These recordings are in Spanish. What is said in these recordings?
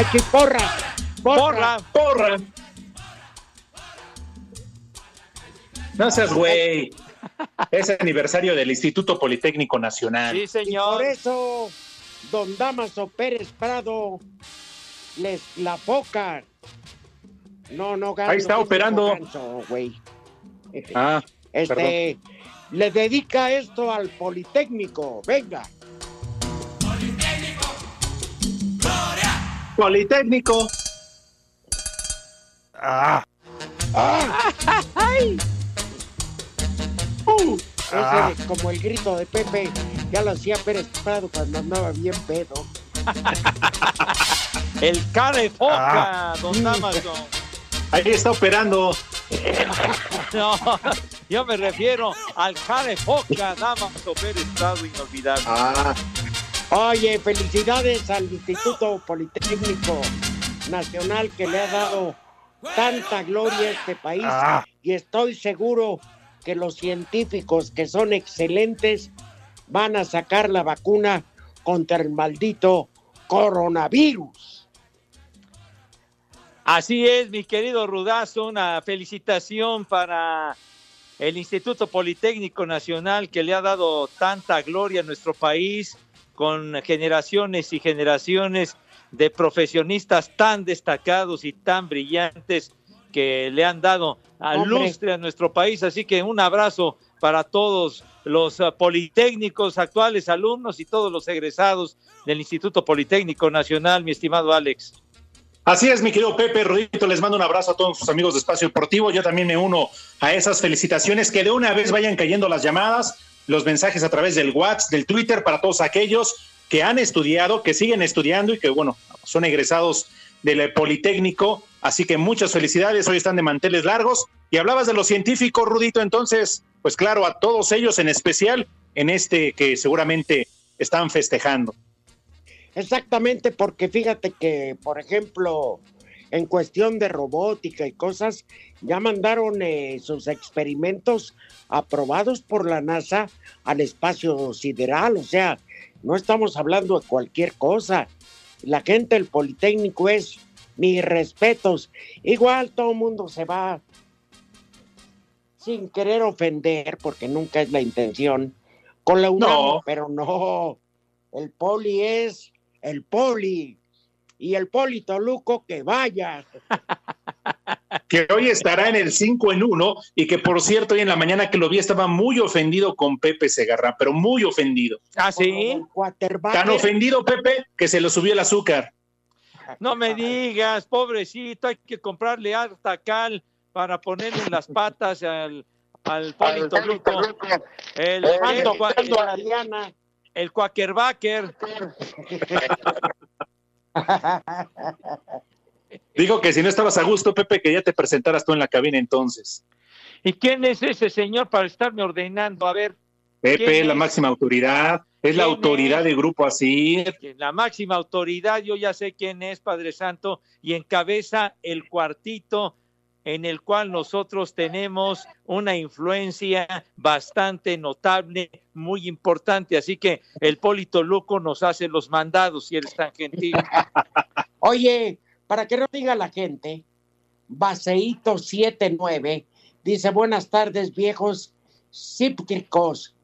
Cachiporra. Porra. ¡Porra! No seas güey. Es aniversario del Instituto Politécnico Nacional. Sí, Y señor. por eso, don Damaso Pérez Prado les la foca. No, no, ganso, Ahí está operando. ganso, güey. Ah, Este, le dedica esto al Politécnico. Venga. Politécnico. Ah. Uh, Ese, ah. como el grito de Pepe, ya lo hacía Pérez Prado cuando andaba bien pedo. El cara de foca, don Damaso. Ahí está operando. No, yo me refiero al cara de foca, Damaso Pérez Prado, inolvidable. Ah, Oye, felicidades al Instituto Politécnico Nacional que le ha dado tanta gloria a este país Ah. y estoy seguro que los científicos que son excelentes van a sacar la vacuna contra el maldito coronavirus. Así es, mi querido Rudazo, una felicitación para el Instituto Politécnico Nacional que le ha dado tanta gloria a nuestro país con generaciones y generaciones de profesionistas tan destacados y tan brillantes que le han dado a Hombre. lustre a nuestro país. Así que un abrazo para todos los ah, politécnicos, actuales alumnos y todos los egresados del Instituto Politécnico Nacional, mi estimado Alex. Así es, mi querido Pepe Rodito, les mando un abrazo a todos sus amigos de Espacio Deportivo. Yo también me uno a esas felicitaciones. Que de una vez vayan cayendo las llamadas, los mensajes a través del WhatsApp, del Twitter, para todos aquellos que han estudiado, que siguen estudiando y que, bueno, son egresados del Politécnico. Así que muchas felicidades, hoy están de manteles largos. Y hablabas de los científicos, Rudito, entonces, pues claro, a todos ellos en especial en este que seguramente están festejando. Exactamente, porque fíjate que, por ejemplo, en cuestión de robótica y cosas, ya mandaron eh, sus experimentos aprobados por la NASA al espacio sideral, o sea, no estamos hablando de cualquier cosa. La gente del Politécnico es mis respetos. Igual todo el mundo se va sin querer ofender, porque nunca es la intención, con la UNAM, No. pero no. El poli es el poli. Y el poli Toluco que vaya. que hoy estará en el 5 en 1 y que por cierto hoy en la mañana que lo vi estaba muy ofendido con Pepe Segarra, pero muy ofendido. ¿Ah, sí? El. Tan ofendido Pepe que se lo subió el azúcar. No me digas, pobrecito, hay que comprarle harta cal para ponerle en las patas al, al Poli Toluco. El, Mando, el- Ariana. el Quakerbacker. Digo que si no estabas a gusto, Pepe, que ya te presentaras tú en la cabina entonces. ¿Y quién es ese señor para estarme ordenando? A ver. Pepe, ¿quién la es? máxima autoridad, es la ¿Quién autoridad es? del grupo así. La máxima autoridad, yo ya sé quién es, Padre Santo, y encabeza el cuartito en el cual nosotros tenemos una influencia bastante notable, muy importante. Así que el Polito Luco nos hace los mandados, si eres tan gentil. Oye, para que no diga la gente, Baseito 79 dice, buenas tardes viejos cípticos.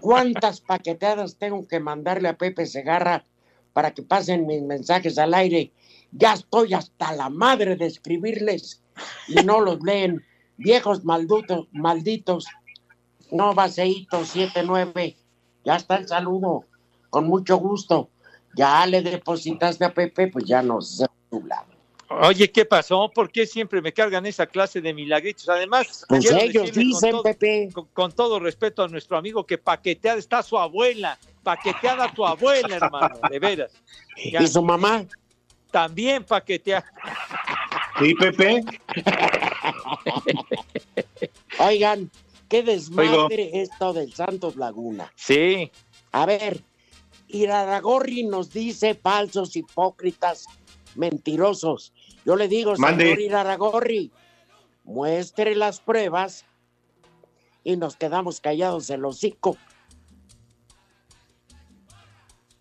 ¿Cuántas paqueteadas tengo que mandarle a Pepe Segarra para que pasen mis mensajes al aire? Ya estoy hasta la madre de escribirles y no los leen. Viejos malditos, malditos. No, Baseito 79. Ya está el saludo. Con mucho gusto. Ya le depositaste a Pepe, pues ya no sé tu lado. Oye, ¿qué pasó? ¿Por qué siempre me cargan esa clase de milagritos? Además, Pues ellos dicen, con, todo, Pepe. con- con todo respeto a nuestro amigo que paqueteada está su abuela, paqueteada tu abuela, hermano, de veras. Ya, ¿Y su mamá? También paqueteada. Sí, Pepe. Oigan, qué desmadre esto del Santos Laguna. Sí, A ver, Iraragorri nos dice falsos, hipócritas, mentirosos. Yo le digo, Mande. señor Iraragorri, muestre las pruebas y nos quedamos callados el hocico.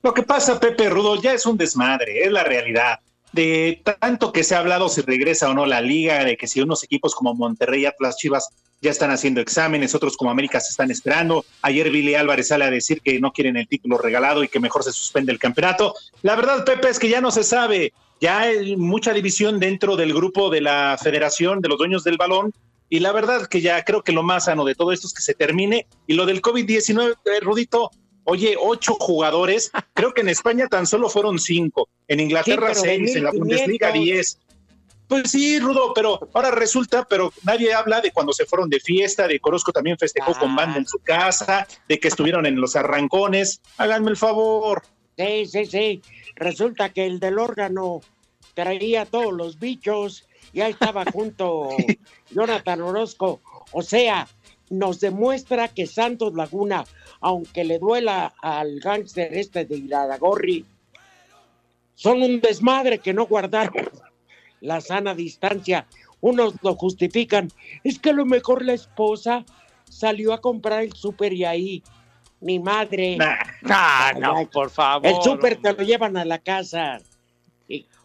Lo que pasa, Pepe Rudo, ya es un desmadre, es la realidad. De tanto que se ha hablado si regresa o no la liga, de que si unos equipos como Monterrey, Atlas, Chivas ya están haciendo exámenes, otros como América se están esperando. Ayer Billy Álvarez sale a decir que no quieren el título regalado y que mejor se suspende el campeonato. La verdad, Pepe, es que ya no se sabe. Ya hay mucha división dentro del grupo de la Federación de los Dueños del Balón. Y la verdad que ya creo que lo más sano de todo esto es que se termine. Y lo del COVID-19, eh, Rudito, Oye, ocho jugadores, creo que en España tan solo fueron cinco, en Inglaterra Sí, seis, en la 1500. Bundesliga diez. Pues sí, Rudo, pero ahora resulta, pero nadie habla de cuando se fueron de fiesta, de Corozco también festejó Ah. con banda en su casa, de que estuvieron en los arrancones. Háganme el favor. Sí, sí, sí. Resulta que el del órgano traía todos los bichos y ahí estaba junto Jonathan Orozco. O sea, nos demuestra que Santos Laguna, aunque le duela al gángster este de Iraragorri, son un desmadre que no guardaron la sana distancia. Unos lo justifican. Es que a lo mejor la esposa salió a comprar el súper y ahí, mi madre. Nah, Ah, no, por favor. El súper te lo llevan a la casa.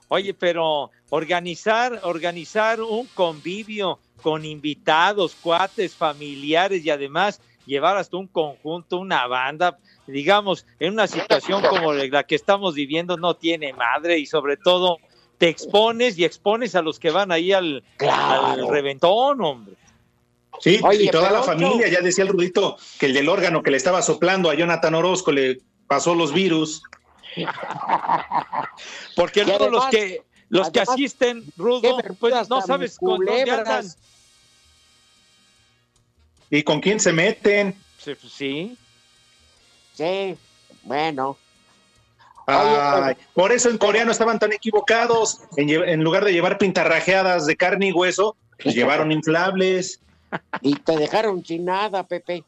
Oye, pero organizar, organizar un convivio con invitados, cuates, familiares y además llevar hasta un conjunto, una banda, digamos, en una situación como la que estamos viviendo no tiene madre y sobre todo te expones y expones a los que van ahí al, Claro. al reventón, hombre. Sí, Oye, y toda la familia, ya decía el Rudito, que el del órgano que le estaba soplando a Jonathan Orozco le pasó los virus. Porque luego los que los que asisten, Rudo, pues no sabes con dónde andan. ¿Y con quién se meten? Sí, Sí, bueno. Ay, por eso en coreano estaban tan equivocados. En, lugar de llevar pintarrajeadas de carne y hueso, pues llevaron inflables. Y te dejaron sin nada, Pepe.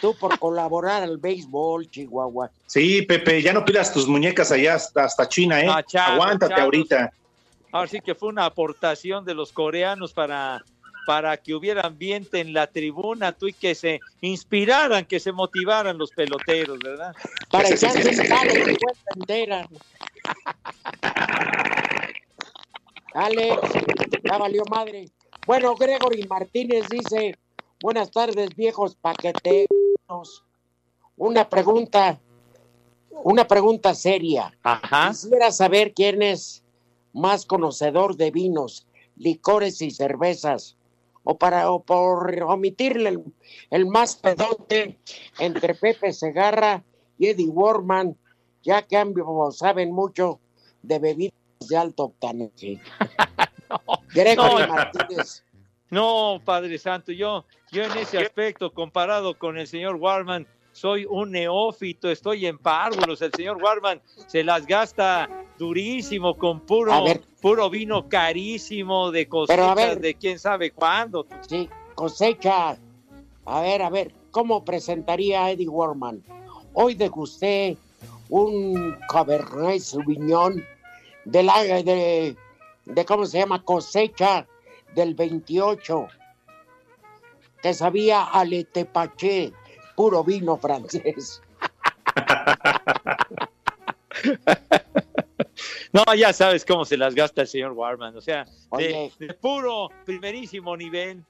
Tú por colaborar al béisbol, Chihuahua. Sí, Pepe, ya no pidas tus muñecas allá hasta, hasta China, ¿eh? Ah, chavos, Aguántate chavos. ahorita. Ahora sí que fue una aportación de los coreanos para, para que hubiera ambiente en la tribuna, tú y que se inspiraran, que se motivaran los peloteros, ¿verdad? Para echarse sí, un sí. palo de vuelta entera. Alex, ya valió madre. Bueno, Gregory Martínez dice, buenas tardes, viejos paqueteros. Una pregunta, una pregunta seria. Ajá. Quisiera saber quién es más conocedor de vinos, licores y cervezas. O para o por omitirle el, el más pedote entre Pepe Segarra y Eddie Warman, ya que ambos saben mucho de bebidas de alto octanaje. Gregory no. Martínez. No, Padre Santo, yo, yo en ese aspecto, comparado con el señor Warman, soy un neófito, estoy en párvulos. El señor Warman se las gasta durísimo con puro, ver. puro vino carísimo de cosechas ver. de quién sabe cuándo. Sí, cosecha. A ver, a ver, ¿cómo presentaría a Eddie Warman? Hoy degusté un Cabernet Sauvignon de la de, de ¿cómo se llama? Cosecha del 28. Que sabía a letepaché, puro vino francés. No, ya sabes cómo se las gasta el señor Warman. O sea, de, puro, primerísimo nivel.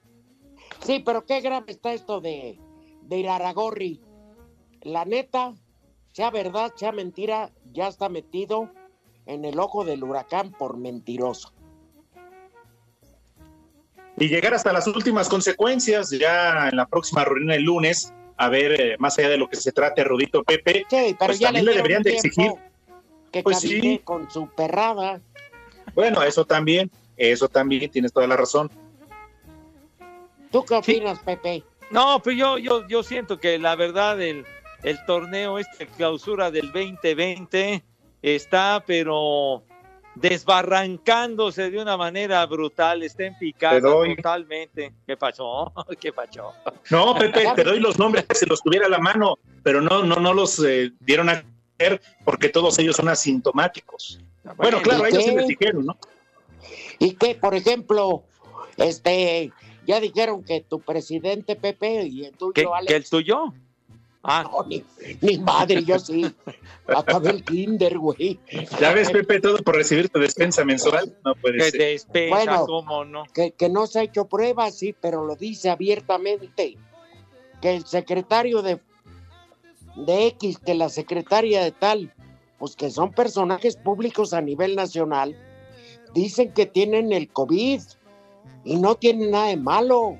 Sí, pero qué grave está esto de, de Iraragorri. La neta, sea verdad, sea mentira, ya está metido en el ojo del huracán por mentiroso. y llegar hasta las últimas consecuencias ya en la próxima reunión el lunes, a ver, eh, más allá de lo que se trate, Rudito Pepe, Sí, pero Pues ya también le deberían de exigir. Que Pues sí. con su perrada. bueno, eso también, eso también, tienes toda la razón. ¿Tú qué Sí. opinas, Pepe? No, pues yo, yo, yo siento que la verdad el, el torneo, esta clausura del 2020 está, pero desbarrancándose de una manera brutal, está en picada totalmente. ¿Qué pasó? ¿Qué pasó? No, Pepe, te doy los nombres si los tuviera a la mano, pero no, no, no los eh, dieron a ver porque todos ellos son asintomáticos. Bueno, claro, ¿y ellos qué? les dijeron, ¿no? Y que, por ejemplo, este, ya dijeron que tu presidente Pepe y el tuyo, ¿Qué, Alex, que el tuyo? Ah, No, ni, ni madre, yo sí. Acabé el kinder, güey. Ya ves, Pepe, todo por recibir tu despensa mensual. No puede que ser. despensa, Bueno. ¿cómo no? Que, que no se ha hecho pruebas, sí, pero lo dice abiertamente. Que el secretario de, de X, que la secretaria de tal, pues que son personajes públicos a nivel nacional, dicen que tienen el COVID y no tienen nada de malo.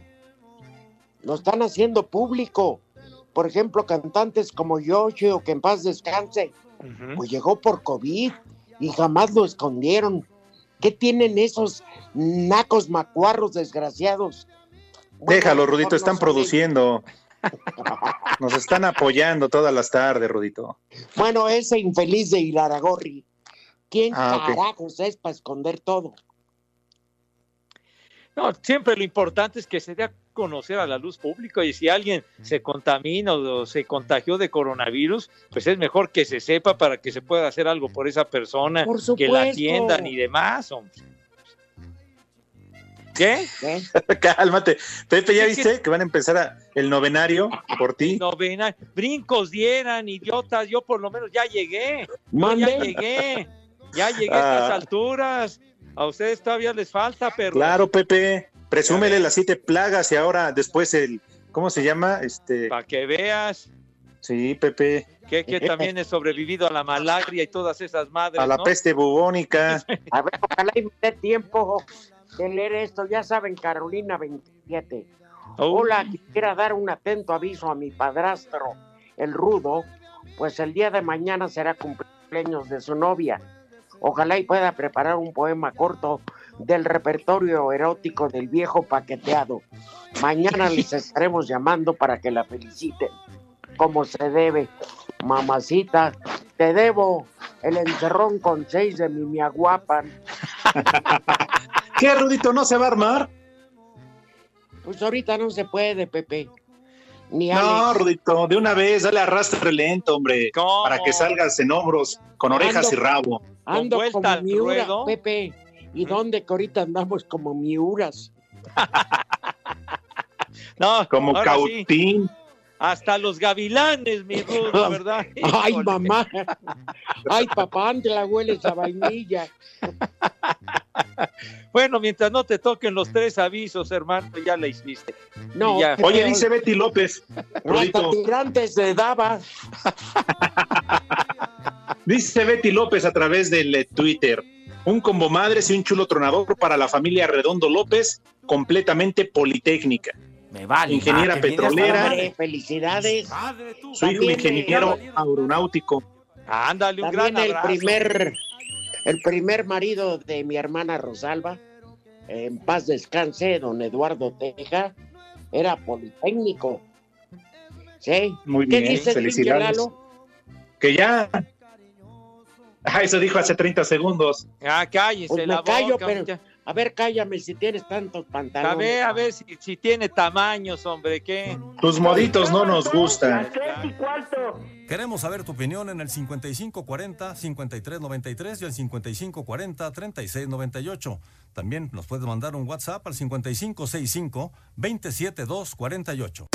Lo están haciendo público. Por ejemplo, cantantes como Yoshi o que en paz descanse, Ujú. pues llegó por COVID y jamás lo escondieron. ¿Qué tienen esos nacos macuarros desgraciados? Bueno, Déjalo, Rudito, están produciendo. Nos están apoyando todas las tardes, Rudito. Bueno, ese infeliz de Iraragorri. ¿Quién Ah, carajos es para esconder todo? No, siempre lo importante es que se dé a conocer a la luz pública y si alguien se contamina o se contagió de coronavirus, pues es mejor que se sepa para que se pueda hacer algo por esa persona, Por que la atiendan y demás. hombre. ¿Qué? ¿eh? Cálmate. Pepe, ¿ya viste que van a empezar a- el novenario por ti? Brincos dieran, idiotas, yo por lo menos ya llegué, yo ya llegué, ya llegué a estas Ah. alturas. A ustedes todavía les falta, pero Claro, Pepe. Presúmele las siete plagas y ahora después el. ¿Cómo se llama? Este. para que veas Sí, Pepe. que, que también he sobrevivido a la malaria y todas esas madres. A la ¿no? peste bubónica. A ver, ojalá y me dé tiempo de leer esto. Ya saben, Carolina 27. Oh, Hola, quisiera dar un atento aviso a mi padrastro, el rudo, pues el día de mañana será cumpleaños de su novia. Ojalá y pueda preparar un poema corto del repertorio erótico del viejo paqueteado. Mañana les estaremos llamando para que la feliciten, como se debe. Mamacita, te debo el encerrón con seis de mi miaguapan. ¿Qué, Rudito? ¿No se va a armar? Pues ahorita no se puede, Pepe. Ni No. Rudito, de una vez, dale arrastre lento, hombre. ¿Cómo? Para que salgas en hombros, con orejas Ando- y rabo. Ando vuelta como al miura, ruedo. Pepe. ¿Y dónde que ahorita andamos como miuras? No, Como sí, cautín. hasta los gavilanes, mi Rudo, ¿verdad? Ay, mamá. Ay, papá, ante la hueles a vainilla. Bueno, mientras no te toquen los tres avisos, hermano, ya la hiciste. No, ya. Oye, dice Betty López, tirantes le daba. dice Betty López a través del eh, Twitter, un combo madres y un chulo tronador para la familia Redondo López, completamente politécnica. Me vale. Ingeniera petrolera. felicidades. Madre tú. Su hijo ingeniero eh, aeronáutico. Ándale, un También gran el abrazo. primer, el primer marido de mi hermana Rosalba, en paz descanse, don Eduardo Teja, era politécnico. Sí. Muy ¿Qué bien, dices, felicidades. Que ya. Ah, eso dijo hace 30 segundos. Ah, cállese Pues la me callo, boca. pero- A ver, cállame si tienes tantos A pantalones. ver, a ver si, si tiene tamaños, hombre, ¿qué? Tus moditos no nos gustan. Queremos saber tu opinión en el 5540-5393 y el 5540-3698. También nos puedes mandar un WhatsApp al 5565-27248.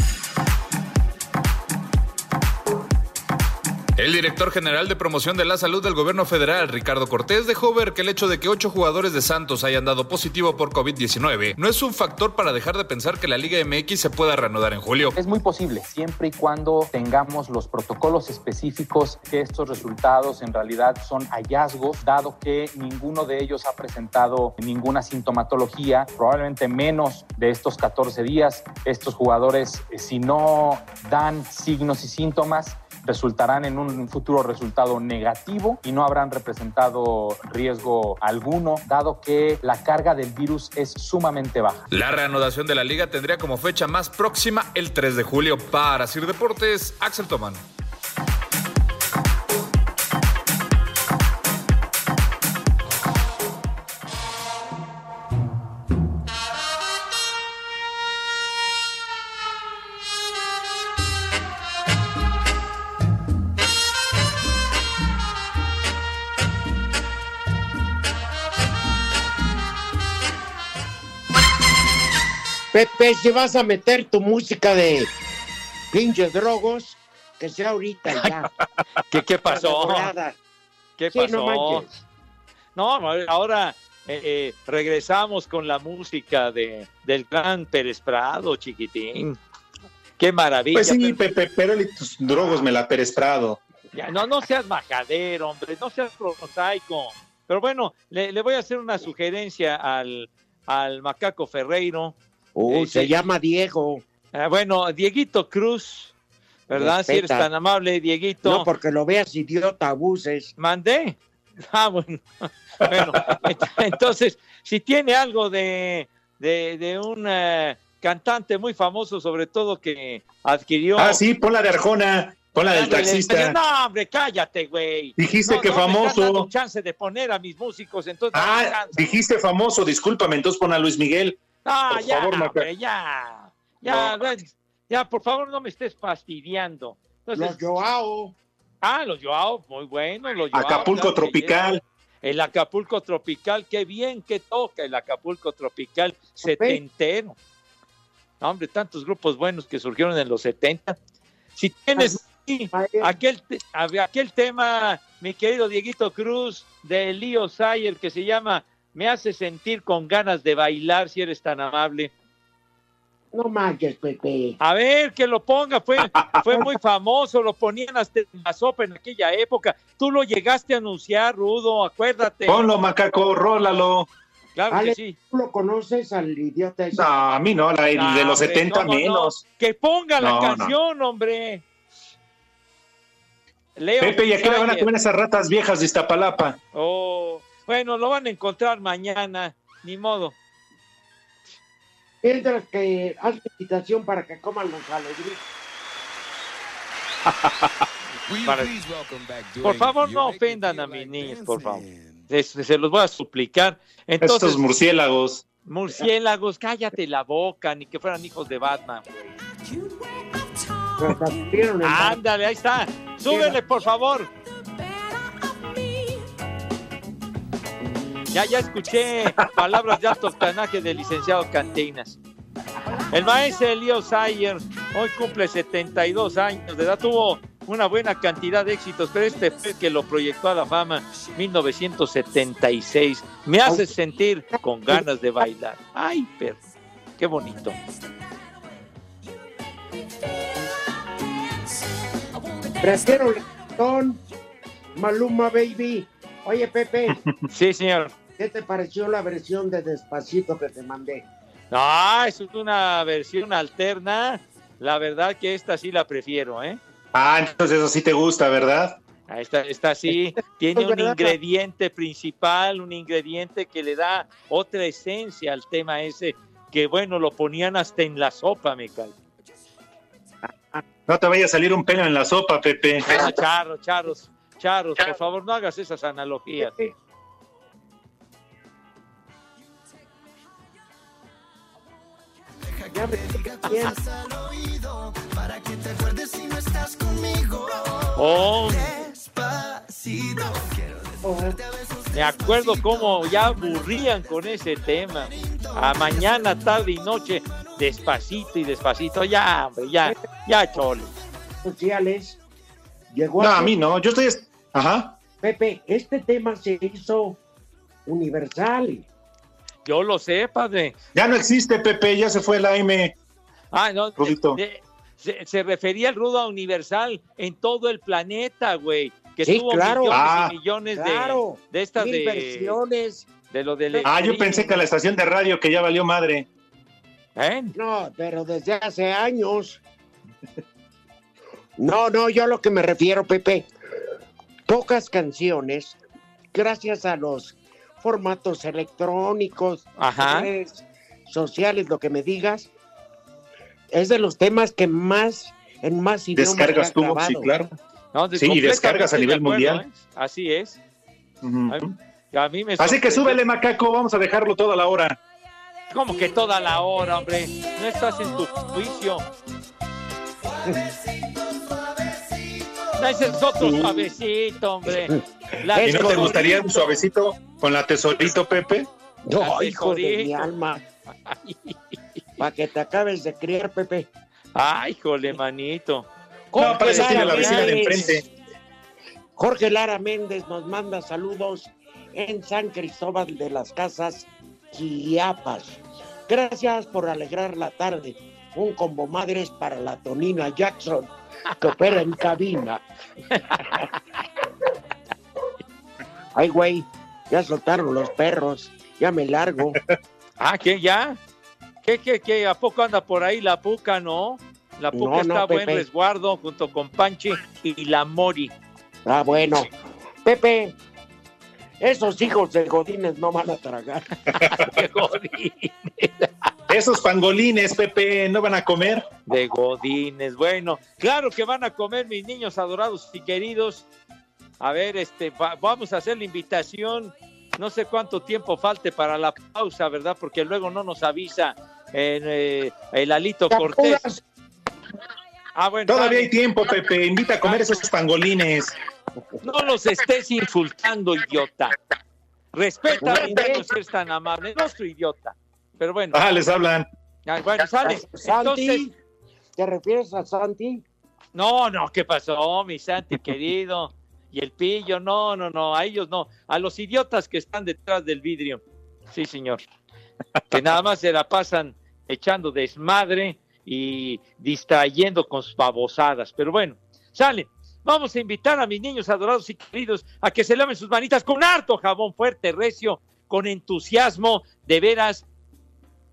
El director general de promoción de la salud del gobierno federal, Ricardo Cortés, dejó ver que el hecho de que ocho jugadores de Santos hayan dado positivo por COVID-19 no es un factor para dejar de pensar que la Liga MX se pueda reanudar en julio. Es muy posible, siempre y cuando tengamos los protocolos específicos que estos resultados en realidad son hallazgos, dado que ninguno de ellos ha presentado ninguna sintomatología, probablemente menos de estos 14 días. Estos jugadores, eh, si no dan signos y síntomas, resultarán en un futuro resultado negativo y no habrán representado riesgo alguno, dado que la carga del virus es sumamente baja. La reanudación de la liga tendría como fecha más próxima el 3 de julio. Para Sir Deportes, Axel Tomán. Pepe, si vas a meter tu música de pinches drogos, que sea ahorita ya. ¿Qué, qué pasó? ¿Qué Sí, pasó? no manches. No, ahora eh, eh, regresamos con la música de, del gran Pérez Prado, chiquitín. Qué maravilla. Pues sí, pero- Pepe, pero y tus drogos me la Pérez Prado. Ya, no, no seas majadero, hombre, no seas prosaico. Pero bueno, le, le voy a hacer una sugerencia al, al macaco Ferreiro. Uh, Eh, se sí. llama Diego. Ah, bueno, Dieguito Cruz, ¿verdad? Si eres tan amable, Dieguito. No, porque lo veas idiota, abuses. Mandé. Ah, bueno. bueno, ent- entonces, si tiene algo de, de, de un eh, cantante muy famoso, sobre todo que adquirió. Ah, sí, pon la de Arjona, pon la del taxista. No, hombre, cállate, güey. Dijiste No, que no me estás famoso. dando chance de poner a mis músicos, entonces. Ah, dijiste famoso, discúlpame, entonces pon a Luis Miguel. Ah, por ya, favor, hombre, ya. Ya, ya, por favor, no me estés fastidiando. Entonces, Los Joao. Ah, los Joao, muy bueno, los Joao. Acapulco Tropical. El Acapulco Tropical, qué bien que toca el Acapulco Tropical setentero. No, hombre, tantos grupos buenos que surgieron en los 70. Si tienes sí, aquel, aquel tema, mi querido Dieguito Cruz, de Leo Sayer, que se llama Me hace sentir con ganas de bailar, si eres tan amable. No manches, Pepe. A ver, que lo ponga, fue, fue muy famoso, lo ponían hasta en la sopa en aquella época. Tú lo llegaste a anunciar, Rudo, acuérdate. Ponlo, macaco, rólalo. Claro Ale, que sí. ¿tú lo conoces al idiota ese? No, a mí no, la el de los hombre, 70 ¿cómo no? menos. Que ponga la No, canción, hombre. Leo Pepe, ¿y a qué le van a comer esas ratas viejas de Iztapalapa? Oh, bueno, lo van a encontrar mañana, ni modo. Mientras que haz invitación para que coman los alegrías. Para- Por favor, no ofendan a mis niños, por favor. Les- se los voy a suplicar. Entonces, Estos murciélagos. murciélagos, cállate la boca, ni que fueran hijos de Batman. Ándale, ahí está. Súbele, por favor. Ya, ya escuché palabras de alto octanaje del licenciado Cantinas. El maestro Elío Sayer hoy cumple 72 años de edad. Tuvo una buena cantidad de éxitos, pero este fue que lo proyectó a la fama 1976. Me hace sentir con ganas de bailar. Ay, perro, qué bonito. Prefiero Maluma Baby. Oye, Pepe, Sí, señor. ¿qué te pareció la versión de Despacito que te mandé? No, es una versión alterna. La verdad que esta sí la prefiero, ¿eh? Ah, entonces eso sí te gusta, ¿verdad? Ah, Esta, esta sí tiene un ingrediente principal, un ingrediente que le da otra esencia al tema ese, que bueno, lo ponían hasta en la sopa, me cae. No te vaya a salir un pelo en la sopa, Pepe. Ah, charros, charros, por favor, no hagas esas analogías. Ya me. Para que te acuerdes si no estás conmigo. Oh, me acuerdo cómo ya aburrían con ese tema. A mañana, tarde y noche, despacito y despacito. Ya, hombre, ya, ya, chole. sociales. Llegó No, a a mí no. Yo estoy. Ajá. Pepe, este tema se hizo universal. Yo lo sé, padre. Ya no existe, Pepe. Ya se fue el AM. Ah, no. Rudito. de- se, se refería al rudo universal en todo el planeta, güey. Que Sí, tuvo claro. millones Ah, y millones de- Claro. de, estas Mil de, versiones. de lo del. Ah, yo pensé que la estación de radio que ya valió madre. ¿Eh? No, pero desde hace años. No, no, yo a lo que me refiero, Pepe. Pocas canciones, gracias a los formatos electrónicos, Ajá. redes sociales, lo que me digas, es de los temas que más, en más idiomas Descargas grabado. sí, claro. No, de- Sí, y descargas a nivel acuerdo, mundial. ¿eh? Así es. Ujú. A mí me Así que súbele, macaco. Vamos a dejarlo toda la hora. Como que toda la hora, hombre. No estás en tu juicio. No, ese es otro suavecito, hombre. La ¿Y no te gustaría un suavecito con la tesorito, Pepe? No, Ah, hijo de mi alma. Para que te acabes de criar, Pepe. Ay, jole, manito. No, para eso tiene la vecina de enfrente. Jorge Lara Méndez nos manda saludos en San Cristóbal de las Casas, Chiapas. Gracias por alegrar la tarde. Un combo madres para la Tonina Jackson, que opera en cabina. Ay, güey, ya soltaron los perros. Ya me largo. Ah, ¿qué ya? ¿Qué, qué, qué? ¿A poco anda por ahí la puca, no? La puca No, no, está a buen resguardo junto con Panchi y la Mori. Ah, bueno. Pepe, esos hijos de Godines no van a tragar. De Godines. Esos pangolines, Pepe, no van a comer. De Godines. Bueno, claro que van a comer mis niños adorados y queridos. A ver, este, va- vamos a hacer la invitación. No sé cuánto tiempo falte para la pausa, ¿verdad? Porque luego no nos avisa en, eh, el Alito Cortés. Ah, bueno, Todavía dale. hay tiempo, Pepe. Invita a comer esos pangolines. No los estés insultando, idiota. Respeta a mi niño si eres tan amable. No soy idiota. Pero bueno, Ah, les hablan. ah, bueno, sale. Santi, Entonces, ¿te refieres a Santi? no, no, ¿qué pasó, mi Santi querido? Y el pillo, no, no, no, a ellos no. A los idiotas que están detrás del vidrio. Sí, señor. Que nada más se la pasan echando desmadre y distrayendo con sus babosadas. Pero bueno, sale. Vamos a invitar a mis niños adorados y queridos a que se laven sus manitas con harto jabón fuerte, recio, con entusiasmo, de veras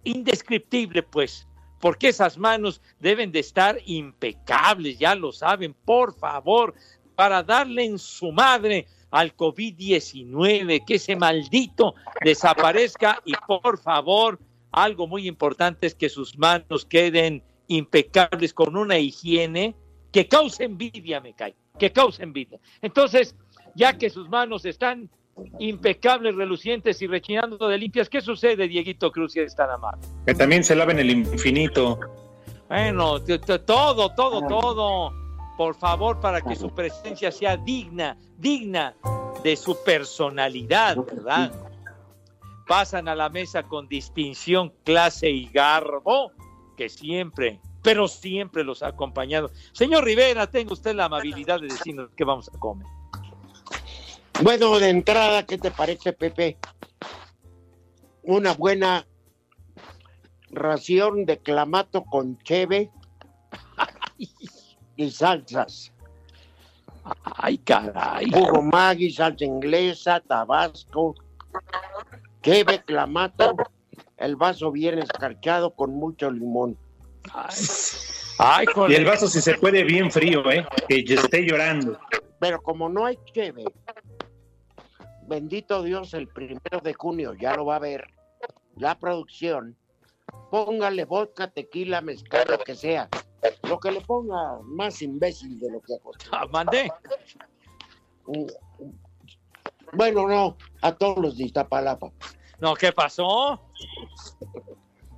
indescriptible, pues, porque esas manos deben de estar impecables, ya lo saben, por favor, para darle en su madre al COVID-19, que ese maldito desaparezca y por favor, algo muy importante es que sus manos queden impecables con una higiene que cause envidia, me cae, que cause envidia. Entonces, ya que sus manos están impecables, relucientes y rechinando de limpias, ¿qué sucede, Dieguito Cruz, si es tan amable? Que también se laven el infinito. Bueno, todo, todo, todo. Por favor, para que su presencia sea digna, digna de su personalidad, ¿verdad? Pasan a la mesa con distinción, clase y garbo, que siempre, pero siempre los ha acompañado. Señor Rivera, tenga usted la amabilidad de decirnos qué vamos a comer. Bueno, de entrada, ¿qué te parece, Pepe? Una buena ración de clamato con cheve y salsas. Ay, caray. Jugo Maggi, salsa inglesa, tabasco, cheve, clamato, el vaso bien escarchado con mucho limón. Ay, Y el vaso, si se puede, bien frío, ¿eh? Que ya esté llorando. Pero como no hay cheve, bendito Dios, el primero de junio ya lo va a ver la producción. Póngale vodka, tequila, mezcal, lo que sea. Lo que le ponga más imbécil de lo que hago. Ah, mandé. Bueno, no, a todos los de Iztapalapa. No, ¿qué pasó?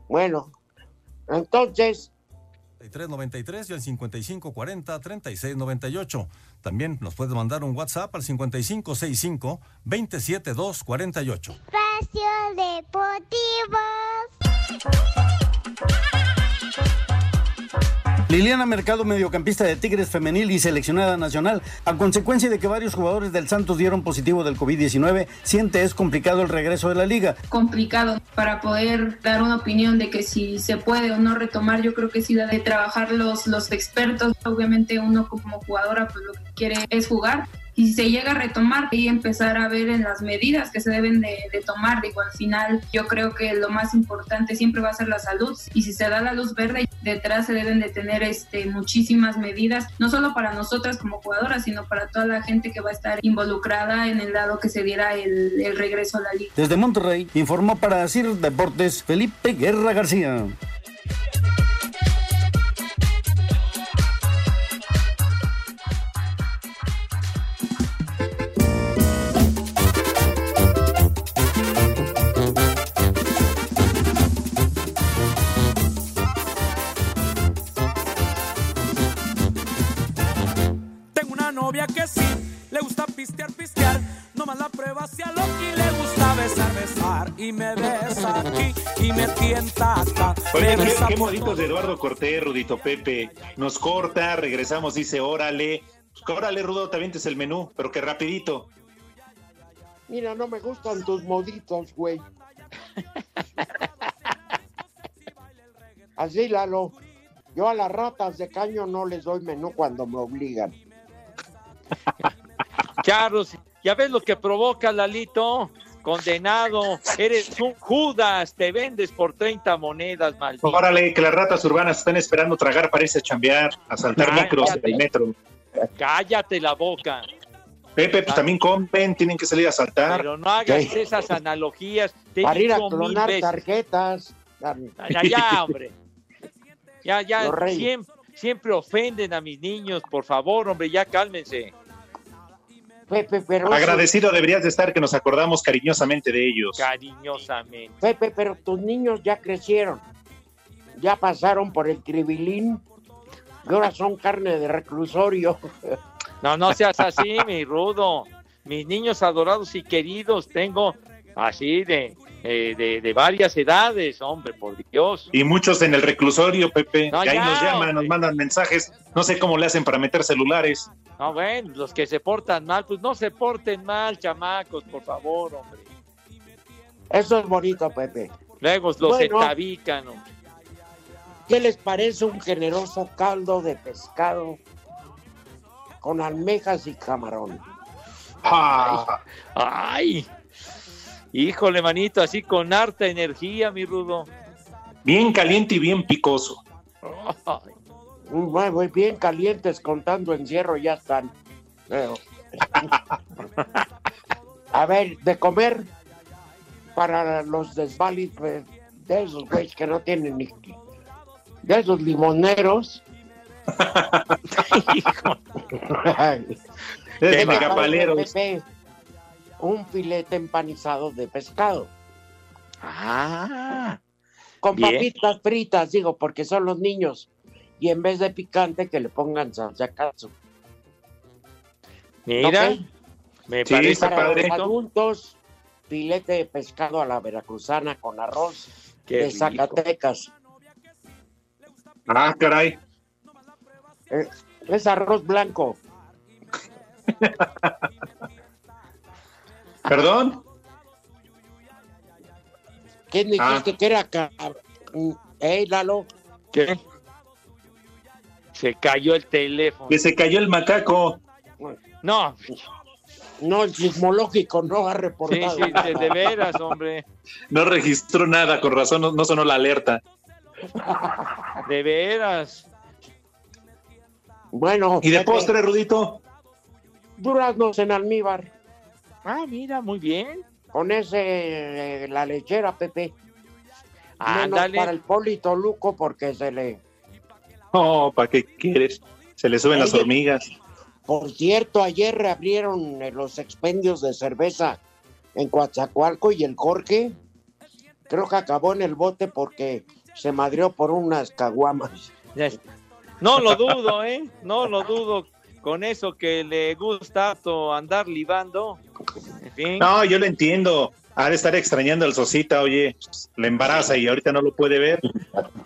Bueno, entonces, 3393 y el 5540 3698. También nos puedes mandar un WhatsApp al 5565 27248. Espacio Deportivo. Liliana Mercado, mediocampista de Tigres Femenil y seleccionada nacional, a consecuencia de que varios jugadores del Santos dieron positivo del COVID-19, siente es complicado el regreso de la liga. complicado para poder dar una opinión de que si se puede o no retomar, yo creo que sí de trabajar los, los expertos. Obviamente uno como jugadora pues lo que quiere es jugar. Y si se llega a retomar y empezar a ver en las medidas que se deben de, tomar, digo, al final yo creo que lo más importante siempre va a ser la salud. Y si se da la luz verde, detrás se deben de tener este, muchísimas medidas, no solo para nosotras como jugadoras, sino para toda la gente que va a estar involucrada en el lado que se diera el, el regreso a la liga. Desde Monterrey, informó para CIR Deportes Felipe Guerra García. De Eduardo Cortés, Rudito Pepe. Nos corta, regresamos, dice, órale. Pues, órale, Rudo, te avientes el menú, pero que rapidito. mira, no me gustan tus moditos, güey. Así, Lalo. Yo a las ratas de caño no les doy menú cuando me obligan. Carlos, ya ves lo que provoca Lalito. Condenado, eres un Judas, te vendes por 30 monedas, maldito. Órale, que las ratas urbanas están esperando tragar para irse a chambear, a saltar Cállate. micros del metro. Cállate la boca. Pepe, pues también comen, tienen que salir a saltar. Pero no hagas ¿Qué? esas analogías. Te Para ir a clonar tarjetas. Ya, ya, hombre. Ya, ya, siempre, siempre ofenden a mis niños, por favor, hombre, ya cálmense. Pepe, pero Agradecido deberías de estar que nos acordamos cariñosamente de ellos. Cariñosamente. Pepe, pero tus niños ya crecieron. Ya pasaron por el cribilín. Y ahora son carne de reclusorio. No, no seas así, mi rudo. Mis niños adorados y queridos, tengo así de, eh, de, de varias edades, hombre, por Dios. Y muchos en el reclusorio, Pepe, No, que ahí ya, nos llaman, hombre. nos mandan mensajes. No sé cómo le hacen para meter celulares. No, bueno, los que se portan mal, pues no se porten mal, chamacos, por favor, hombre. Eso es bonito, Pepe. Luego los Bueno. entabican, hombre. ¿Qué les parece un generoso caldo de pescado con almejas y camarón? Ah, Ay, híjole, manito, así con harta energía, mi rudo. bien caliente y bien picoso. Ay, Muy, bien calientes, contando encierro, ya están. A ver, de comer para los desválidos de de esos güeyes que no tienen ni. de esos limoneros. De. Un filete empanizado de pescado. Ah, Con Bien. papitas fritas, digo, porque son los niños. Y en vez de picante, que le pongan salsa catsup. mira, me Sí, parece Para los padre. correcto. adultos, filete de pescado a la veracruzana con arroz Qué de rico. Zacatecas. Ah, caray. Eh, es arroz blanco. ¿Perdón? ¿Quién dijiste Ah. que era acá? Eh, Lalo, ¿Qué? Se cayó el teléfono. Que se cayó el macaco. No, no, el sismológico no ha sí, reportado. sí, de, de veras, hombre. No registró nada, con razón no, no sonó la alerta. De veras. Bueno, ¿Y de postre, Rudito? duraznos en almíbar. Ah, mira, muy bien. Con ese, eh, la lechera, Pepe. Menos Ándale. para el Polito Luco porque se le No, ¿para qué quieres? Se le suben las hormigas. Por cierto, ayer reabrieron eh, los expendios de cerveza en Coatzacoalco y el Jorge creo que acabó en el bote porque se madrió por unas caguamas. No lo dudo, ¿eh? No lo dudo con eso que le gusta andar libando. En fin. No, yo lo entiendo. Ha de estar extrañando al Sosita, oye, le embaraza y ahorita no lo puede ver.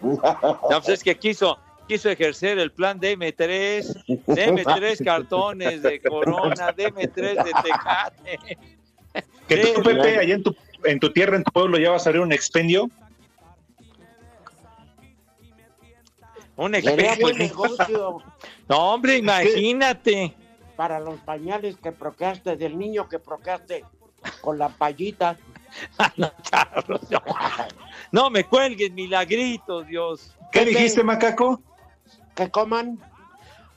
No, pues es que quiso, quiso ejercer el plan DM3, DM3 cartones de Corona, DM3 de Tecate. Que tú, Pepe, allá en tu, en tu tierra, en tu pueblo, ya vas a abrir un expendio. Un expendio. No, hombre, imagínate. para los pañales que procreaste del niño que procreaste con la payita. No me cuelgues, milagritos, Dios. ¿Qué dijiste, macaco? Que coman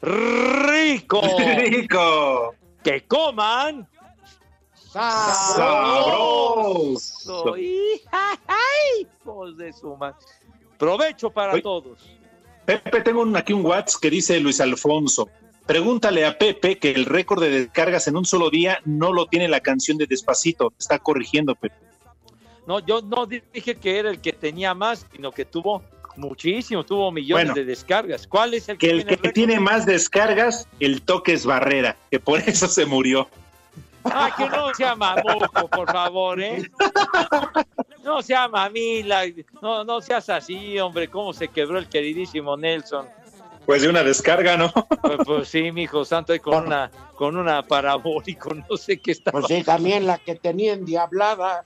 rico. Rico. Que coman Sabroso. Hijos de su madre. Provecho para Oye. todos. Pepe, tengo un- aquí un WhatsApp que dice Luis Alfonso. Pregúntale a Pepe que el récord de descargas en un solo día no lo tiene la canción de Despacito. Está corrigiendo, Pepe. No, yo no dije que era el que tenía más, sino que tuvo muchísimo, tuvo millones Bueno. de descargas. ¿Cuál es el que, Que el tiene que tiene más descargas, el toque es Barrera, que por eso se murió. Ah, que no sea mamuco, por favor, ¿eh? No sea mamila, no, no seas así, hombre, cómo se quebró el queridísimo Nelson. Pues de una descarga, ¿no? Pues, pues sí, mi hijo santo, con una, con una parabólico, no sé qué está. Pues sí, también la que tenía endiablada.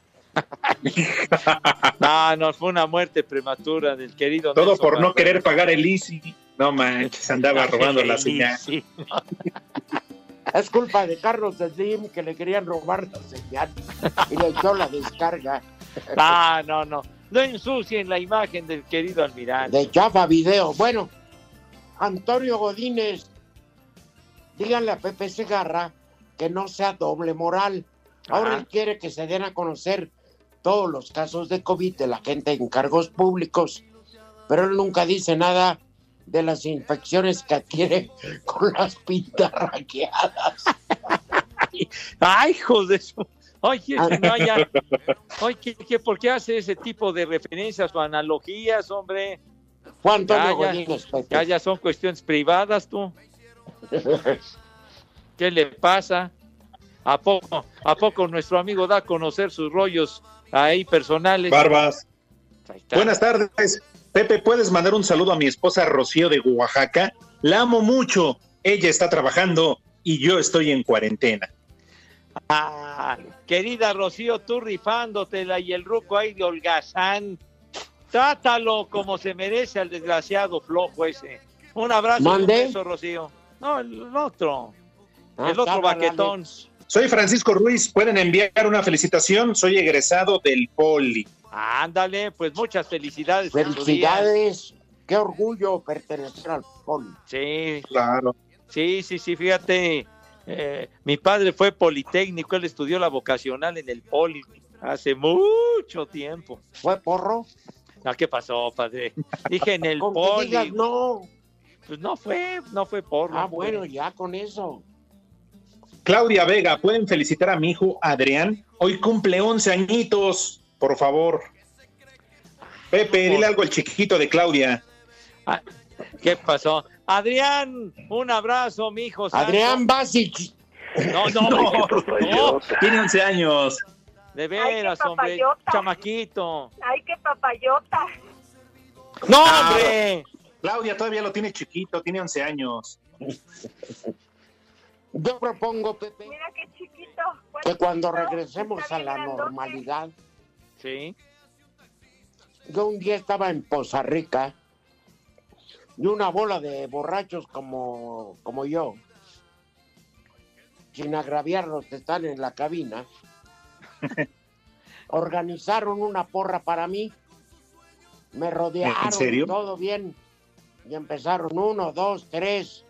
No, no, fue una muerte prematura del querido Todo Nelson por no querer pagar el ICI. No manches, andaba robando la señal. Sí. Es culpa de Carlos Slim que le querían robar la señal y le echó la descarga Ah, no, no. No ensucien la imagen del querido almirante. de Chafa Video. Bueno, Antonio Godínez, díganle a Pepe Segarra que no sea doble moral. Ahora Ajá. él quiere que se den a conocer todos los casos de COVID de la gente en cargos públicos, pero él nunca dice nada de las infecciones que adquiere con las pintarraqueadas. Ay, hijos de su. Oye, Ah. no haya. Oye, ¿qué, ¿por qué hace ese tipo de referencias o analogías, hombre? Ya. Godínez, Pepe. Ya, ya son cuestiones privadas, tú. ¿Qué le pasa? ¿A poco, ¿A poco nuestro amigo da a conocer sus rollos ahí personales? Barbas. Ahí está. Buenas tardes. Pepe, ¿puedes mandar un saludo a mi esposa Rocío de Oaxaca? La amo mucho. Ella está trabajando y yo estoy en cuarentena. Ah, querida Rocío, tú rifándotela y el ruco ahí de holgazán. Trátalo como se merece al desgraciado flojo ese. Un abrazo y un ¿Mande? beso, Rocío. No, el otro. Ah, el otro baquetón. Soy Francisco Ruiz. Pueden enviar una felicitación. Soy egresado del Poli. Ándale, pues muchas felicidades. Felicidades. Qué orgullo pertenecer al poli. Sí, Claro. sí, sí, sí, fíjate. eh, mi padre fue politécnico, él estudió la vocacional en el poli hace mucho tiempo. ¿Fue porro? No, ¿qué pasó, padre? Dije en el Con que poli. digas no. Pues no fue, no fue porro. Ah, bueno, ya con eso. Claudia Vega, ¿pueden felicitar a mi hijo Adrián? Hoy cumple 11 añitos, por favor. Pepe, dile algo al chiquito de Claudia. Ah, ¿Qué pasó? Adrián, un abrazo, mi hijo. Adrián Basic. No, no, no, Tiene 11 años. de veras, hombre, chamaquito. Ay, qué papayota. No, hombre. Claudia todavía lo tiene chiquito, tiene 11 años. Yo propongo, Pepe, Mira qué chiquito. que cuando regresemos a la grandote. normalidad, Sí. yo un día estaba en Poza Rica y una bola de borrachos como, como yo, sin agraviarlos que están en la cabina, organizaron una porra para mí. Me rodearon, ¿En serio? todo bien. Y empezaron uno, dos, tres.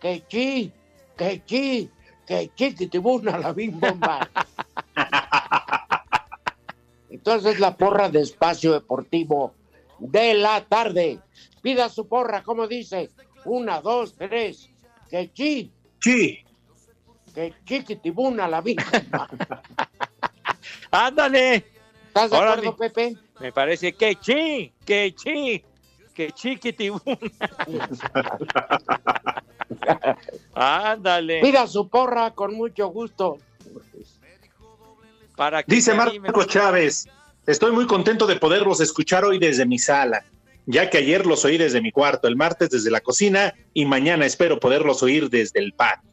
Que chi, que chi, que chi, que te la bim bomba. Entonces la porra de espacio deportivo de la tarde. Pida su porra, ¿cómo dice? Una, dos, tres. Que chi, Sí. que chiquitibuna la vida. ¡Ándale! ¿Estás de acuerdo, Pepe? Me parece que chi, que chi, que chiquitibuna. Ándale. Pida su porra con mucho gusto. Para que Dice. Marco Chávez, estoy muy contento de poderlos escuchar hoy desde mi sala, ya que ayer los oí desde mi cuarto, el martes desde la cocina y mañana espero poderlos oír desde el patio.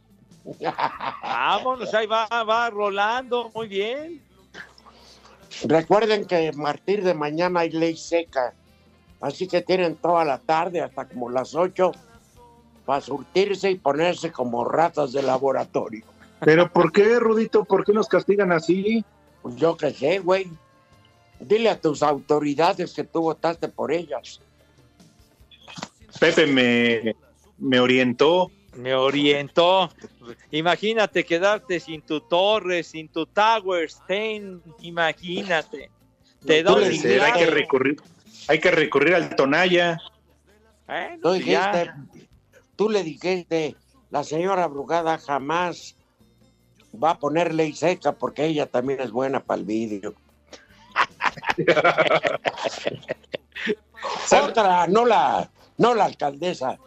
Vámonos, ahí va, va rolando, muy bien. Recuerden que a partir de mañana hay ley seca, así que tienen toda la tarde hasta como las 8 para surtirse y ponerse como ratas de laboratorio. Pero ¿por qué, Rudito? ¿Por qué nos castigan así? Pues yo qué sé, güey. Dile a tus autoridades que tú votaste por ellas. Pepe me, me orientó. Me orientó. Imagínate quedarte sin tu torre, sin tu Tower Stain, imagínate. Te le doy hay que recurrir, hay que recurrir al Tonaya. Bueno, Tú, pues ya. Tú le dijiste, la señora Brugada jamás va a poner ley seca porque ella también es buena para el vídeo. Otra, no la, no la alcaldesa.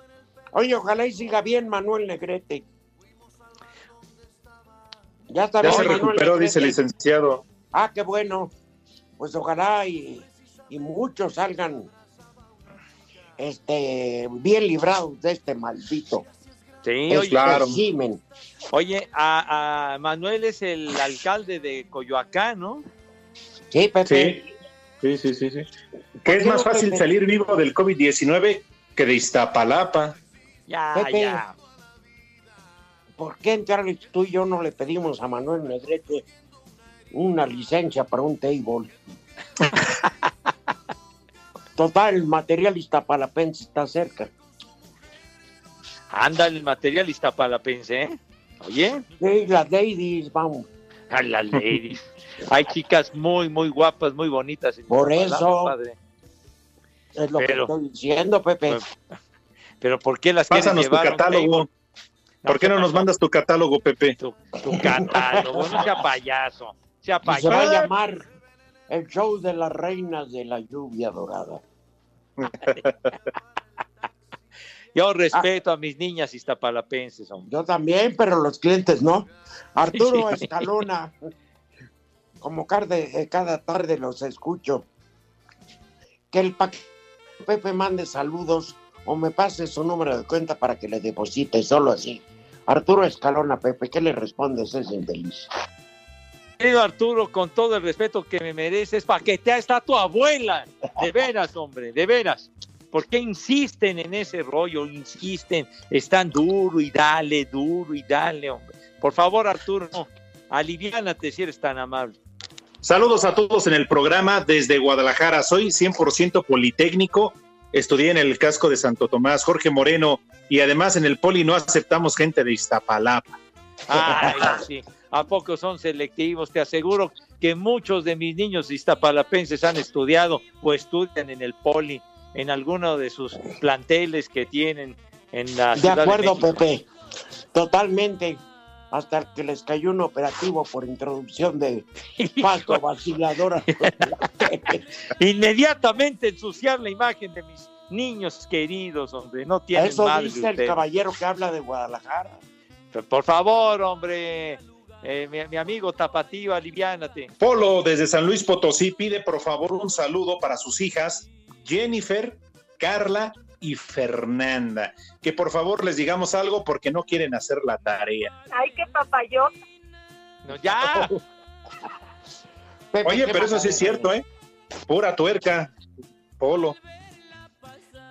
Oye, ojalá y siga bien Manuel Negrete. Ya está Ya bien, se recuperó, Negrete. dice el licenciado. Ah, qué bueno. Pues ojalá y, y muchos salgan este, bien librados de este maldito Sí, este oye, claro. régimen. oye a, a Manuel es el alcalde de Coyoacán, ¿no? Sí, Pepe. Sí, sí, sí, sí. sí. Que es más fácil salir vivo del COVID-19 que de Iztapalapa. Ya, Pepe. ya. ¿Por qué entrarle tú y yo no le pedimos a Manuel Negrete una licencia para un table? Total, el material iztapalapense está cerca. Anda el material iztapalapense, ¿eh? Oye, Sí, las ladies, vamos. a las ladies. Hay chicas muy, muy guapas, muy bonitas. Por eso. padre. Es lo Pero- que estoy diciendo, Pepe. Pero ¿por qué las quieres Pásanos tu llevar un catálogo. ¿Por qué no nos mandas tu catálogo, Pepe? Tu, tu catálogo, no sea payaso. Sea Y se va a llamar el show de las reinas de la lluvia dorada. Yo respeto a mis niñas iztapalapenses, hombre. Yo también, pero los clientes no. Arturo. Escalona, como carde- eh, cada tarde los escucho. Que el pa- Pepe mande saludos o me pase su número de cuenta para que le deposite, solo así. Arturo Escalona, Pepe, ¿qué le respondes a ese infeliz? Querido Arturo, con todo el respeto que me mereces, paquetea está tu abuela. De veras, hombre, de veras. ¿Por qué insisten en ese rollo? Insisten, están duro y dale, duro y dale, hombre. Por favor, Arturo, no, aliviánate si eres tan amable. Saludos a todos en el programa desde Guadalajara. Soy 100% politécnico. Estudié en el casco de Santo Tomás, Jorge Moreno, y además en el poli no aceptamos gente de Iztapalapa. Ay, no, sí. ¿A poco son selectivos? Te aseguro que muchos de mis niños iztapalapenses han estudiado o estudian en el poli, en alguno de sus planteles que tienen en la De Ciudad acuerdo. Pepe. Totalmente. Hasta que les cayó un operativo por introducción de pasto vaciladora. Inmediatamente ensuciar la imagen de mis niños queridos, hombre. No tienen Eso madre dice el caballero que habla de Guadalajara. Por favor, hombre. Eh, mi, mi amigo Tapatío, aliviánate. Polo desde San Luis Potosí pide por favor un saludo para sus hijas Jennifer, Carla y Fernanda. Que por favor les digamos algo porque no quieren hacer la tarea. Ay, qué papayota. No, ya. Pepe, Oye, ¿qué pero eso sí es cierto, ¿eh? Pura tuerca, Polo.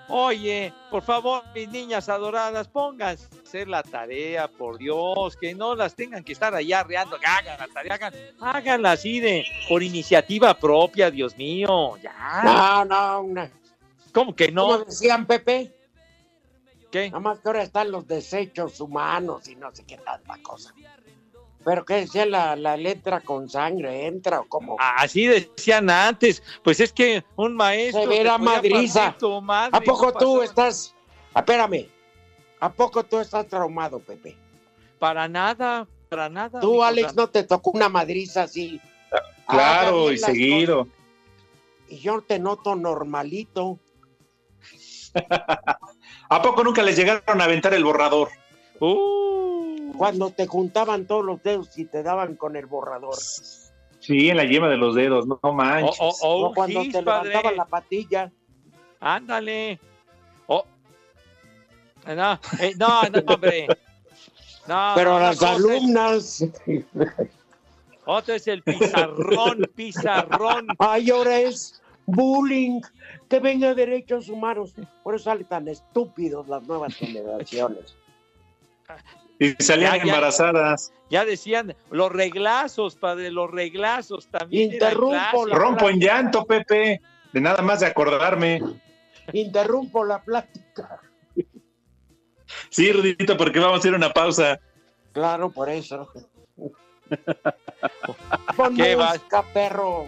Oye, por favor, mis niñas adoradas, pónganse hacer la tarea, por Dios, que no las tengan que estar allá arreando, que hagan la tarea, hagan, háganla así de por iniciativa propia, Dios mío, ya. No, no, una- ¿Cómo que ¿Cómo no? decían, Pepe? ¿Qué? Nada más que ahora están los desechos humanos y no sé qué tanta cosa. Pero que decía la, la letra con sangre, entra o cómo. Así decían antes. Pues es que un maestro. Se verá madriza. madre ¿A poco no tú estás, espérame, ¿a poco tú estás traumado, Pepe? Para nada, para nada. Tú, Alex, no te tocó una madriza así. Claro, y seguido. cosas. Y yo te noto normalito. ¿A poco nunca les llegaron a aventar el borrador? Uh, Cuando te juntaban todos los dedos y te daban con el borrador. Sí, en la yema de los dedos, no, no manches. O, o- cuando te padre. levantaban la patilla. Ándale. Oh. No, eh, no, no, hombre. No, Pero no, las es- alumnas. Otro es el pizarrón, pizarrón. Ay, ahora es bullying. Que venga derechos humanos. Por eso salen tan estúpidos las nuevas generaciones. Y salían Ya, ya. embarazadas. Ya decían los reglazos, padre, los reglazos también. Interrumpo la- Rompo en llanto, Pepe. De nada más de acordarme. Interrumpo la plática. Sí, Rudito, porque vamos a ir a una pausa. Claro, por eso. ¿Qué va? música, perro.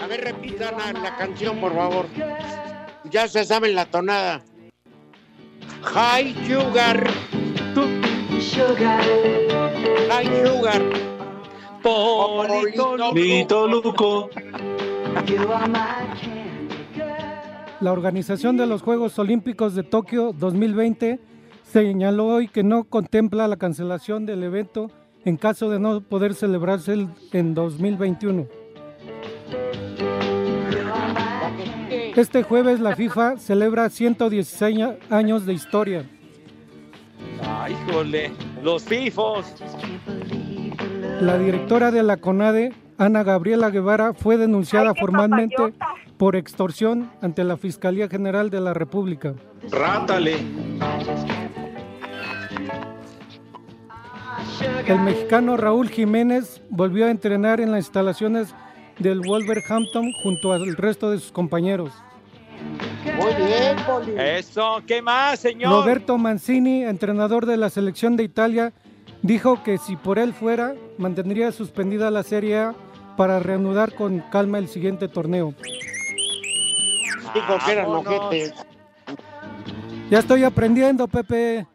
A ver, repitan la, la canción, por favor. Ya se saben la tonada. High Sugar. High Sugar. Polito Lito Luco. La organización de los Juegos Olímpicos de Tokio 2020 señaló hoy que no contempla la cancelación del evento en caso de no poder celebrarse el- en 2021. Este jueves la FIFA celebra 116 a- años de historia. Ay, jole, los fifos. La directora de la CONADE, Ana Gabriela Guevara, fue denunciada formalmente por extorsión ante la Fiscalía General de la República. Rátale. El mexicano Raúl Jiménez volvió a entrenar en las instalaciones del Wolverhampton junto al resto de sus compañeros. Muy bien, Poli. Eso, ¿qué más, señor? Roberto Mancini, entrenador de la selección de Italia, dijo que si por él fuera, mantendría suspendida la Serie A para reanudar con calma el siguiente torneo. Dijo que eran ojetes. Ya estoy aprendiendo, Pepe.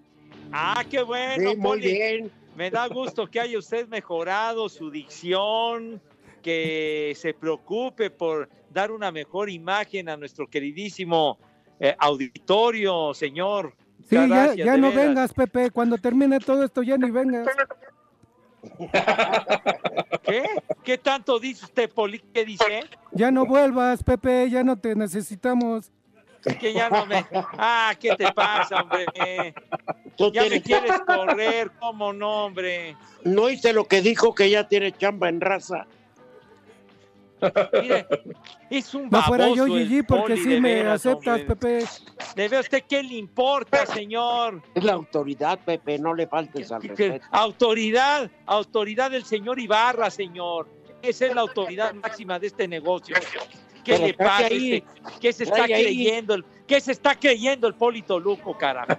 Ah, qué bueno, Sí, muy Poli. bien. Me da gusto que haya usted mejorado su dicción, que se preocupe por dar una mejor imagen a nuestro queridísimo eh, auditorio, señor. Sí, ya, Gracias, ya de no veras. vengas, Pepe. Cuando termine todo esto, ya ni vengas. ¿Qué? ¿Qué tanto dice usted, Poli? ¿Qué dice? Ya no vuelvas, Pepe. Ya no te necesitamos. Que ya no me... Ah, ¿qué te pasa, hombre? Tú Ya me quieres correr, ¿cómo no, hombre? No hice lo que dijo que ya tiene chamba en raza. Mire, es un No baboso fuera yo, Gigi, porque Poli, sí me veras, aceptas, hombre. Pepe. ¿De ver usted qué le importa, señor? Es la autoridad, Pepe, no le faltes al ¿Qué- respeto. Autoridad, autoridad del señor Ibarra, señor. Esa es la autoridad máxima de este negocio. ¿Qué Pero le pasa? ahí, este? ¿Qué se está creyendo? El, ¿Qué se está creyendo el Polito Luco, carajo?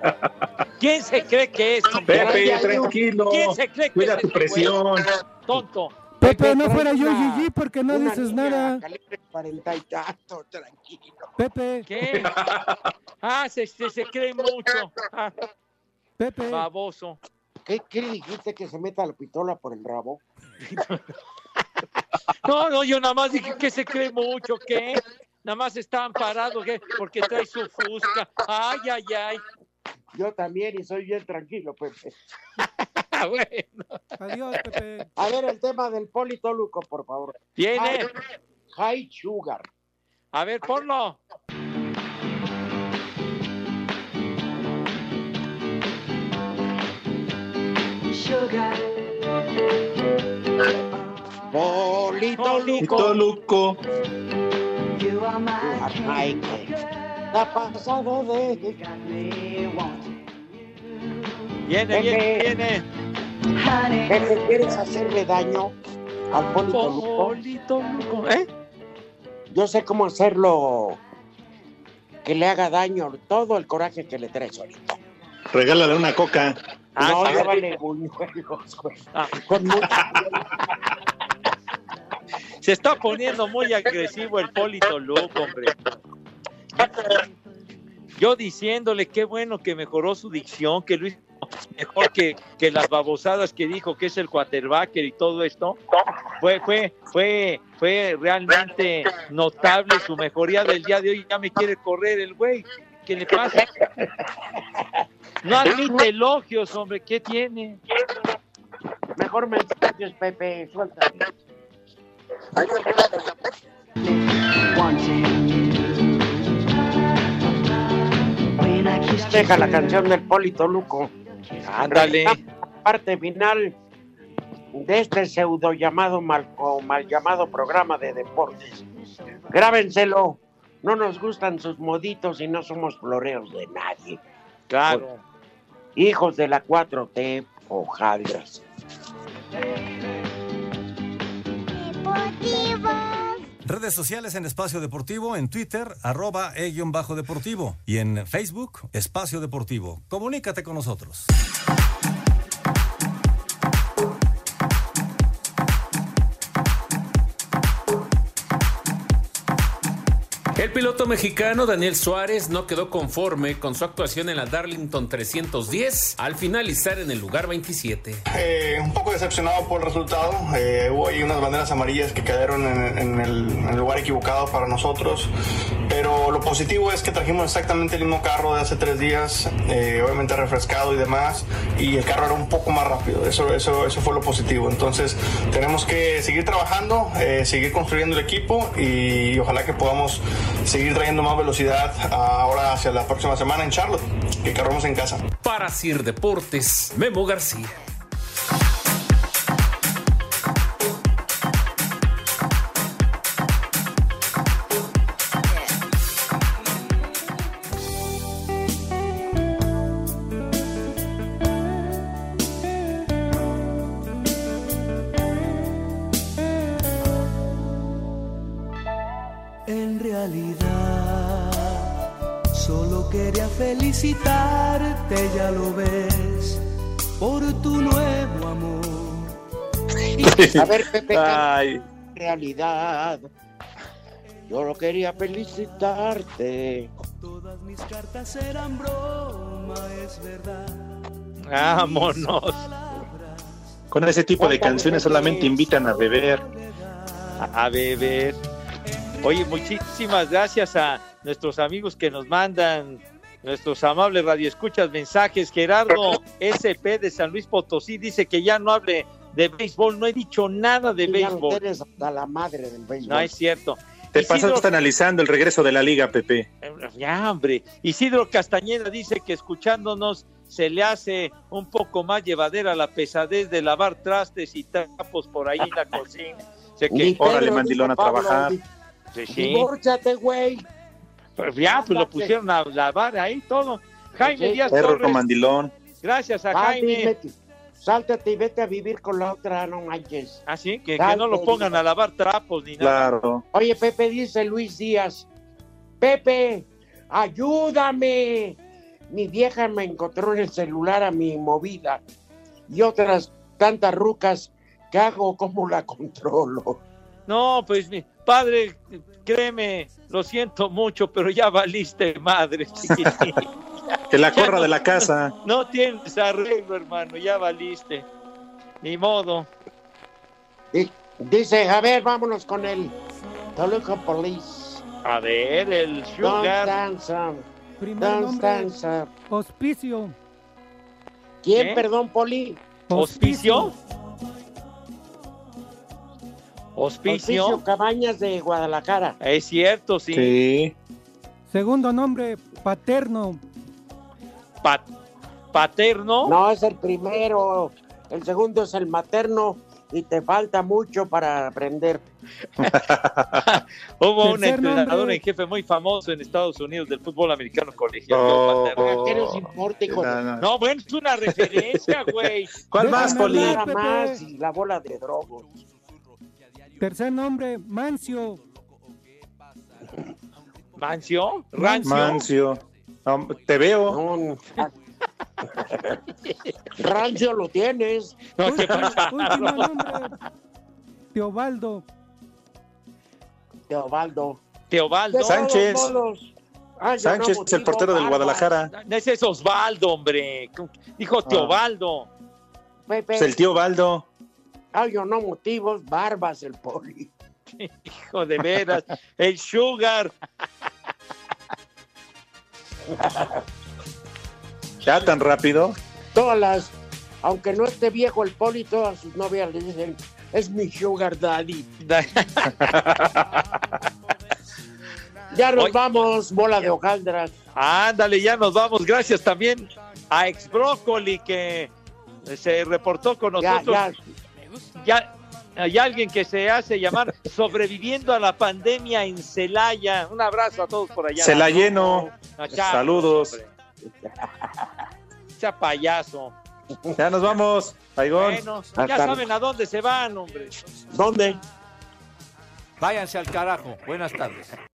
¿Quién se cree que es? Pepe, tranquilo. ¿Quién se cree que Cuida es tu este güey? presión. Tonto. Pepe, no fuera yo, Gigi, porque no dices niña nada. calibre 40 y tanto, tranquilo. Pepe, ¿Qué? Ah, se, se, se cree mucho. Ah, Pepe. baboso. ¿Qué, qué le dijiste que se meta la pistola por el rabo? No, no, yo nada más dije que se cree mucho, ¿qué? Nada más está amparado, ¿qué? Porque trae su fusca. Ay, ay, ay. Yo también y soy bien tranquilo, Pepe. bueno. Adiós, Pepe. A ver el tema del politoluco, por favor. Viene. High, sugar. A ver, ponlo. Politoluco. Luco. Que ha pasado de... Viene, viene, viene. Pepe, ¿quieres hacerle daño al politoluco? Politoluco, ¿eh? Yo sé cómo hacerlo que le haga daño todo el coraje que le traes ahorita. Regálale una coca. no, sí. llévale buñuelos, güey. Ah. Con mucha- Se está poniendo muy agresivo el Polito Luco, hombre. Yo diciéndole qué bueno que mejoró su dicción, que hizo mejor que, que las babosadas que dijo que es el quarterbacker y todo esto. Fue, fue, fue, fue realmente notable su mejoría del día de hoy. Ya me quiere correr el güey. ¿Qué le pasa? No admite elogios, hombre. ¿Qué tiene? Mejor mensajes, Pepe, suéltame. Deja la canción del Polito Luco. Ándale. Parte final de este pseudo llamado mal, o mal llamado programa de deportes. Grábenselo. No nos gustan sus moditos y no somos floreos de nadie. Claro. Hijos de la 4T, hojaldras. Redes sociales en Espacio Deportivo, en Twitter, arroba e-bajo deportivo y en Facebook, Espacio Deportivo. Comunícate con nosotros. El piloto mexicano Daniel Suárez no quedó conforme con su actuación en la Darlington 310 al finalizar en el lugar 27. Eh, un poco decepcionado por el resultado. Eh, hubo ahí unas banderas amarillas que cayeron en, el lugar equivocado para nosotros. Lo positivo es que trajimos exactamente el mismo carro de hace tres días, eh, obviamente refrescado y demás, y el carro era un poco más rápido. Eso, eso, eso fue lo positivo. Entonces tenemos que seguir trabajando, eh, seguir construyendo el equipo y ojalá que podamos seguir trayendo más velocidad ahora hacia la próxima semana en Charlotte, que corremos en casa. Para Sir Deportes, Memo García. A ver, Pepe, Ay. en realidad, yo lo quería felicitarte. Todas mis cartas eran broma, es verdad. Vámonos. Con ese tipo de canciones solamente invitan a beber. A beber. Oye, muchísimas gracias a nuestros amigos que nos mandan nuestros amables radioescuchas mensajes. Gerardo SP de San Luis Potosí dice que ya no hable de béisbol. No he dicho nada de Ya béisbol. eres hasta la madre del béisbol. No es cierto. Te Isidro- pasaste analizando el regreso de la liga, Pepe. Ya, hombre. Isidro Castañeda dice que escuchándonos se le hace un poco más llevadera la pesadez de lavar trastes y trapos por ahí en la cocina. Sé que, Órale, mandilón, a trabajar. Sí, sí. Güey. Pues ya, pues lo pusieron a lavar ahí todo. Jaime Sí. Díaz Perro Torres, mandilón. gracias a Ah, Jaime. Sáltate y vete a vivir con la otra, no manches. Así que, que no lo pongan a lavar trapos ni nada. Claro. Oye, Pepe, dice Luis Díaz. Pepe, ayúdame. Mi vieja me encontró en el celular a mi movida y otras tantas rucas. ¿Qué hago? ¿Cómo la controlo? No, pues mi padre, créeme, lo siento mucho, pero ya valiste madre, chiquitín. Que la corra de la casa. No tienes arreglo, hermano, ya valiste. Ni modo. Dice, a ver, vámonos con el Toluca Police. A ver, el Sugar. don't nombre, dance, uh. Hospicio. ¿Quién, ¿Qué? perdón, Poli? ¿Hospicio? Hospicio ¿Hospicio? Cabañas de Guadalajara. Es cierto, sí. Sí. Segundo nombre, Paterno. Pa- paterno. No, es el primero. El segundo es el materno y te falta mucho para aprender. Hubo un entrenador nombre. en jefe muy famoso en Estados Unidos del fútbol americano colegial. Oh. Paterno. ¿Qué nos importa, hijo de- No, no. No, bueno, es una referencia, güey. ¿Cuál más, Poli? más y la bola de drogos. Tercer nombre, Mancio. ¿Mancio? ¿Rancio? Mancio. No, te veo. No, no. Rancio lo tienes. No, ¿qué Último, pasa? último nombre, Teobaldo. Teobaldo. Teobaldo. Sánchez. Ah, Sánchez no es el portero del. Guadalajara. Ese es Osvaldo, hombre. Dijo Teobaldo. Pepe. Pues el tío Baldo. Ah, yo no motivos, barbas el poli. Hijo de veras. El Sugar. Ya tan rápido. Todas las, aunque no esté viejo el poli, todas sus novias le dicen, es mi sugar daddy. Ya nos vamos, bola de hojaldras. Ándale, ya nos vamos. Gracias también a Ex Brócoli que se reportó con Ya, nosotros. ya. Ya, hay alguien que se hace llamar sobreviviendo a la pandemia en Celaya. Un abrazo a todos por allá. Se la lleno. No, Saludos. Sea payaso. Ya nos vamos. Bueno, Hasta ya saben a dónde se van, hombre. ¿Dónde? Váyanse al carajo. Buenas tardes.